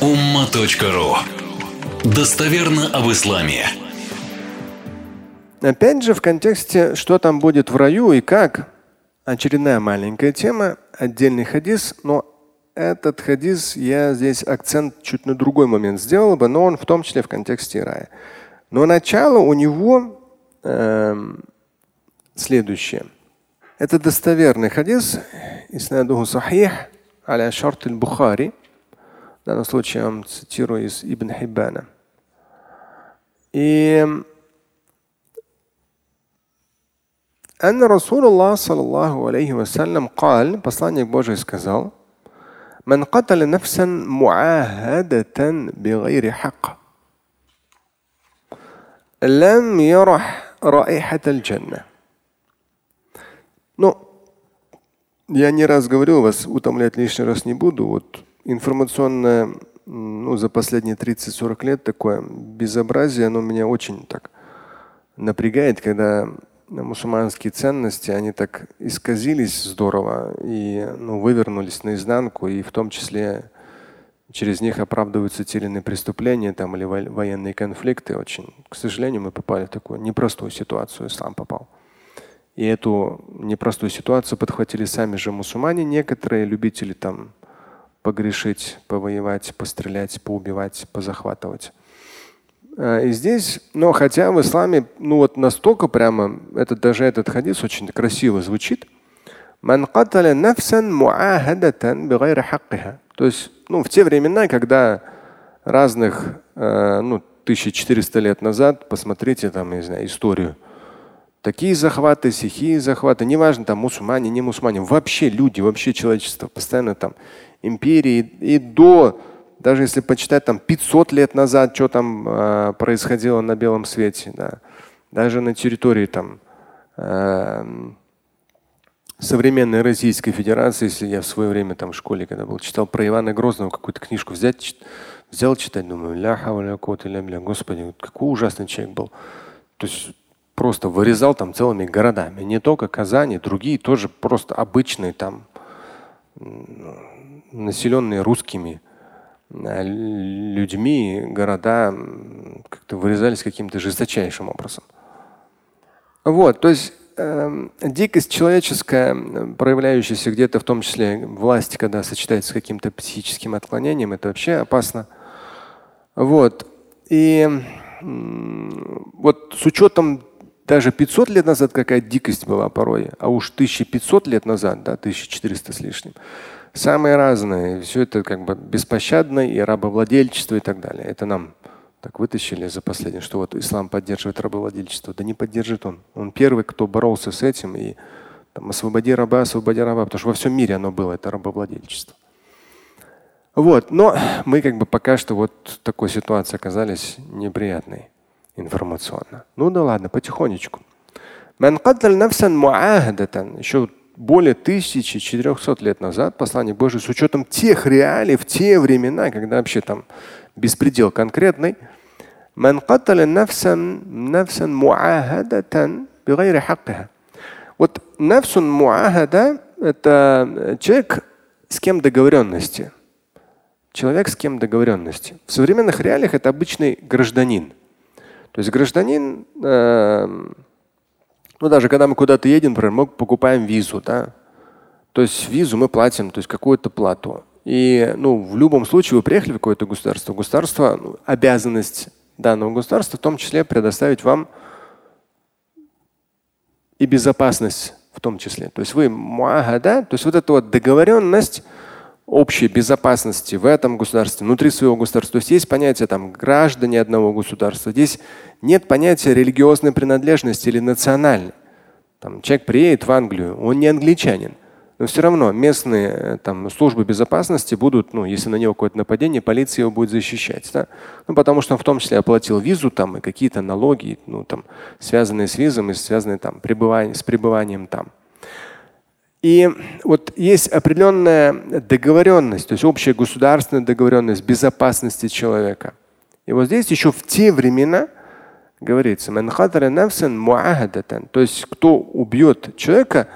umma.ru Достоверно об исламе. Опять же, в контексте, что там будет в раю и как, очередная маленькая тема, отдельный хадис, но этот хадис я здесь акцент чуть на другой момент сделал бы, но он в том числе в контексте рая. Но начало у него э, следующее. Это достоверный хадис, иснадуху сахих, аля шарт бухари В данном случае я вам цитирую из Ибн Хиббана. И أن رسول الله صلى الله عليه وسلم قال посланник Божий сказал من قتل نفسا معاهدة بغير حق لم يرح رائحة الجنة Ну, я не раз говорил, вас утомлять лишний раз не буду. Вот информационное, ну, за последние 30-40 лет такое безобразие, оно меня очень так напрягает, когда мусульманские ценности, они так исказились здорово и ну, вывернулись наизнанку, и в том числе через них оправдываются те или иные преступления там, или военные конфликты. Очень, к сожалению, мы попали в такую непростую ситуацию, ислам попал. И эту непростую ситуацию подхватили сами же мусульмане, некоторые любители там погрешить, повоевать, пострелять, поубивать, позахватывать. А, и здесь, но хотя в исламе, ну вот настолько прямо, это, даже этот хадис очень красиво звучит. То есть, ну, в те времена, когда разных, э, ну, 1400 лет назад, посмотрите там, не знаю, историю. Такие захваты, сихие захваты, неважно, там мусульмане, не мусульмане, вообще люди, вообще человечество, постоянно там империи и до даже если почитать там 500 лет назад, что там э, происходило на белом свете, да, даже на территории там э, современной Российской Федерации, если я в свое время там в школе, когда был, читал про Ивана Грозного, какую-то книжку взять, чит, взял читать, думаю, ля ля господи, какой ужасный человек был. То есть просто вырезал там целыми городами. Не только Казани, другие тоже просто обычные там населенные русскими Э, людьми города как-то вырезались каким-то жесточайшим образом. Вот, то есть э, дикость человеческая, проявляющаяся где-то в том числе власти, когда сочетается с каким-то психическим отклонением, это вообще опасно. Вот. И вот с учетом даже 500 лет назад какая дикость была порой, а уж 1500 лет назад, да, 1400 с лишним, самые разные. Все это как бы беспощадно и рабовладельчество и так далее. Это нам так вытащили за последнее, что вот ислам поддерживает рабовладельчество. Да не поддержит он. Он первый, кто боролся с этим и там, освободи раба, освободи раба, потому что во всем мире оно было, это рабовладельчество. Вот, но мы как бы пока что вот в такой ситуации оказались неприятной информационно. Ну да ладно, потихонечку. Еще более 1400 лет назад послание Божие с учетом тех реалий в те времена, когда вообще там беспредел конкретный. Вот нафсун муахада – это человек, с кем договоренности. Человек, с кем договоренности. В современных реалиях это обычный гражданин. То есть гражданин э, ну, даже когда мы куда-то едем, например, мы покупаем визу, да. То есть визу мы платим, то есть какую-то плату. И ну, в любом случае вы приехали в какое-то государство. Государство, ну, обязанность данного государства в том числе предоставить вам и безопасность в том числе. То есть вы муахада, то есть вот эта вот договоренность общей безопасности в этом государстве, внутри своего государства. То есть есть понятие там граждане одного государства. Здесь нет понятия религиозной принадлежности или национальной. Там, человек приедет в Англию, он не англичанин. Но все равно местные э, там, службы безопасности будут, ну, если на него какое-то нападение, полиция его будет защищать. Да? Ну, потому что он в том числе оплатил визу там, и какие-то налоги, ну, там, связанные с визом и связанные там, пребывание, с пребыванием там. И вот есть определенная договоренность, то есть общая государственная договоренность безопасности человека. И вот здесь еще в те времена говорится, то есть кто убьет человека,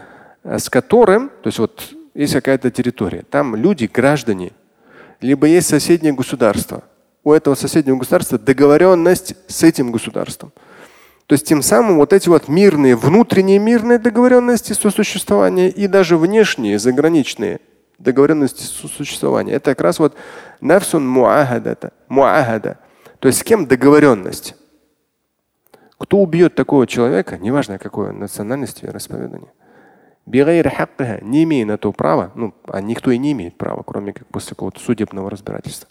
э, с которым, то есть вот есть какая-то территория, там люди, граждане, либо есть соседнее государство. У этого соседнего государства договоренность с этим государством. То есть тем самым вот эти вот мирные, внутренние мирные договоренности сосуществования и даже внешние, заграничные договоренности сосуществования. Это как раз вот нафсун муахадата, муахада. То есть с кем договоренность? Кто убьет такого человека, неважно какой национальности и вероисповедания, не имея на то права, ну, а никто и не имеет права, кроме как после какого-то судебного разбирательства.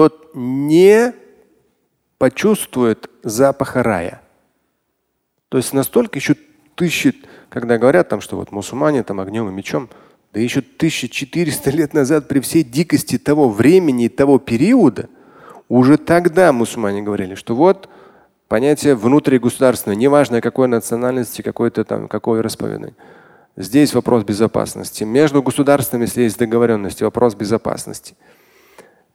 Тот не почувствует запаха рая. То есть настолько еще тысячи, когда говорят там, что вот мусульмане там огнем и мечом, да еще 1400 лет назад при всей дикости того времени и того периода, уже тогда мусульмане говорили, что вот понятие внутригосударственное, неважно какой национальности, какой-то там, какое расповедание. Здесь вопрос безопасности. Между государствами, если есть договоренности, вопрос безопасности.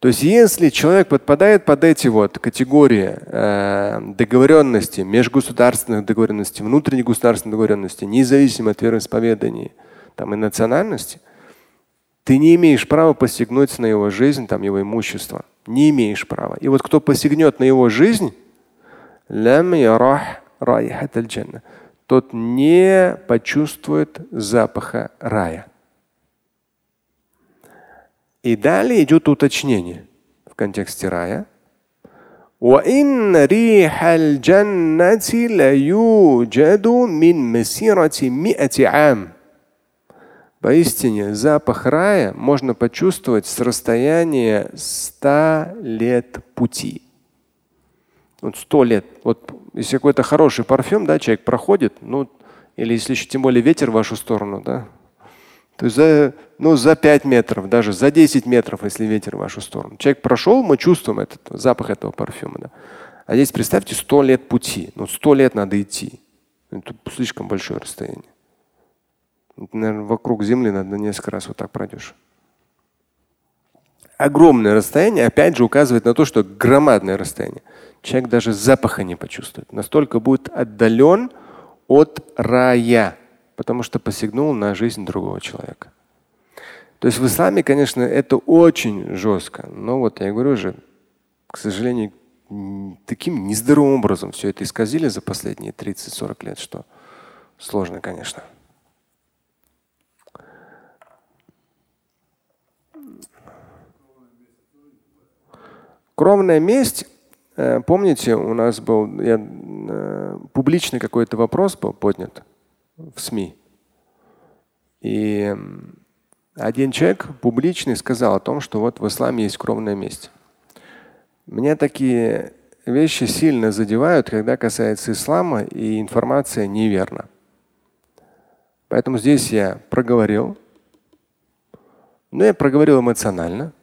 То есть если человек подпадает под эти вот категории э, договоренности, межгосударственных договоренностей, внутренних государственных договоренностей, независимо от вероисповедания там, и национальности, ты не имеешь права посягнуть на его жизнь, там, его имущество. Не имеешь права. И вот кто посягнет на его жизнь, тот не почувствует запаха рая. И далее идет уточнение в контексте рая. وإن ريح الجنة ليوجد من مسيرة مئة عام. Поистине, запах рая можно почувствовать с расстояния 100 лет пути. Вот сто лет. Вот если какой-то хороший парфюм, да, человек проходит, ну, или если еще тем более ветер в вашу сторону, да, то есть за, ну, за 5 метров, даже за 10 метров, если ветер в вашу сторону. Человек прошел, мы чувствуем этот запах этого парфюма. Да. А здесь представьте 100 лет пути. Ну, 100 лет надо идти. Это слишком большое расстояние. Наверное, вокруг Земли надо несколько раз вот так пройдешь огромное расстояние, опять же, указывает на то, что громадное расстояние. Человек даже запаха не почувствует. Настолько будет отдален от рая, потому что посягнул на жизнь другого человека. То есть в исламе, конечно, это очень жестко. Но вот я говорю же, к сожалению, таким нездоровым образом все это исказили за последние 30-40 лет, что сложно, конечно. Кровная месть, э, помните, у нас был я, э, публичный какой-то вопрос был поднят в СМИ. И один человек публичный сказал о том, что вот в исламе есть кровная месть. Меня такие вещи сильно задевают, когда касается ислама и информация неверна. Поэтому здесь я проговорил. Но я проговорил эмоционально.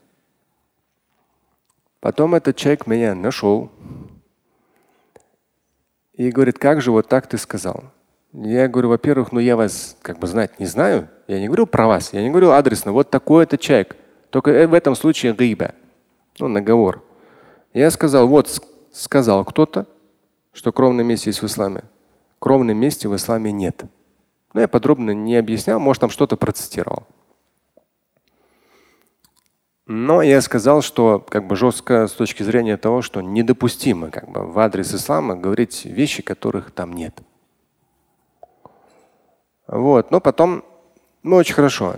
Потом этот человек меня нашел и говорит, как же вот так ты сказал? Я говорю, во-первых, ну я вас как бы знать не знаю. Я не говорю про вас, я не говорю адресно. Вот такой это человек. Только э, в этом случае гиба, ну наговор. Я сказал, вот сказал кто-то, что кровное место есть в исламе. Кровной мести в исламе нет. Но я подробно не объяснял, может там что-то процитировал. Но я сказал, что как бы жестко с точки зрения того, что недопустимо как бы в адрес ислама говорить вещи, которых там нет. Вот, но потом, ну очень хорошо,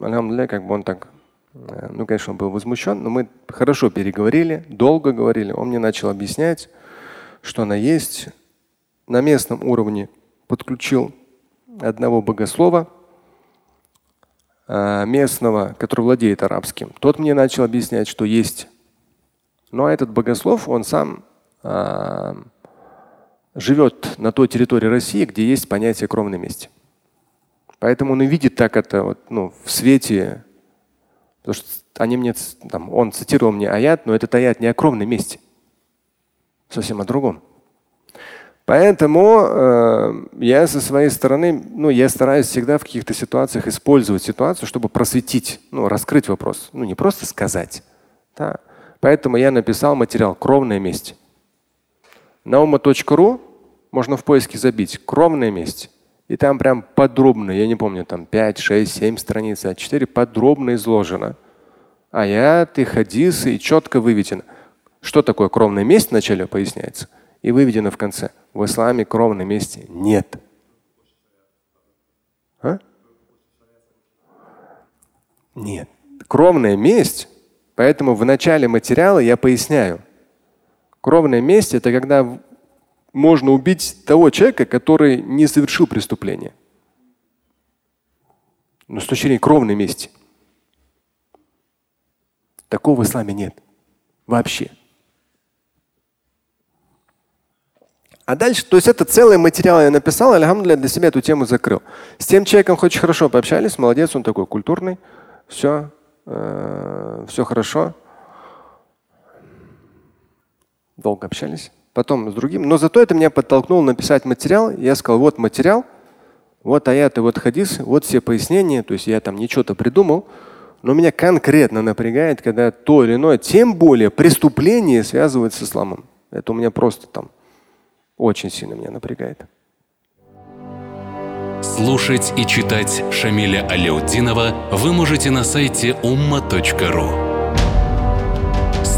алхамдулillah, как бы он так, э, ну конечно, он был возмущен, но мы хорошо переговорили, долго говорили. Он мне начал объяснять, что она есть. На местном уровне подключил одного богослова, Э, местного, который владеет арабским, тот мне начал объяснять, что есть. Но этот богослов, он сам э, живет на той территории России, где есть понятие кровной мести. Поэтому он и видит так это вот, ну, в свете. Потому что они мне, там, он цитировал мне аят, но этот аят не о кровной мести. Совсем о другом. Поэтому э, я со своей стороны, ну, я стараюсь всегда в каких-то ситуациях использовать ситуацию, чтобы просветить, ну, раскрыть вопрос. Ну, не просто сказать. Да. Поэтому я написал материал «Кровная месть». Nauма.ru можно в поиске забить «Кровная месть». И там прям подробно, я не помню, там 5, 6, 7 страниц, а 4 подробно изложено. Аяты, хадисы и четко выведено. Что такое кровное месть вначале поясняется и выведено в конце. В исламе кровной мести нет. А? Нет. Кровная месть, поэтому в начале материала я поясняю. Кровная месть – это когда можно убить того человека, который не совершил преступление. Но с точки зрения кровной мести. Такого в исламе нет. Вообще. А дальше, то есть это целый материал я написал, альхамдулillah, для себя эту тему закрыл. С тем человеком очень хорошо пообщались, молодец, он такой культурный, все, э, все хорошо. Долго общались потом с другим. Но зато это меня подтолкнуло написать материал. Я сказал, вот материал, вот аяты, вот хадис, вот все пояснения. То есть я там ничего-то придумал. Но меня конкретно напрягает, когда то или иное, тем более преступление связывают с исламом. Это у меня просто там очень сильно меня напрягает. Слушать и читать Шамиля Аляутдинова вы можете на сайте umma.ru.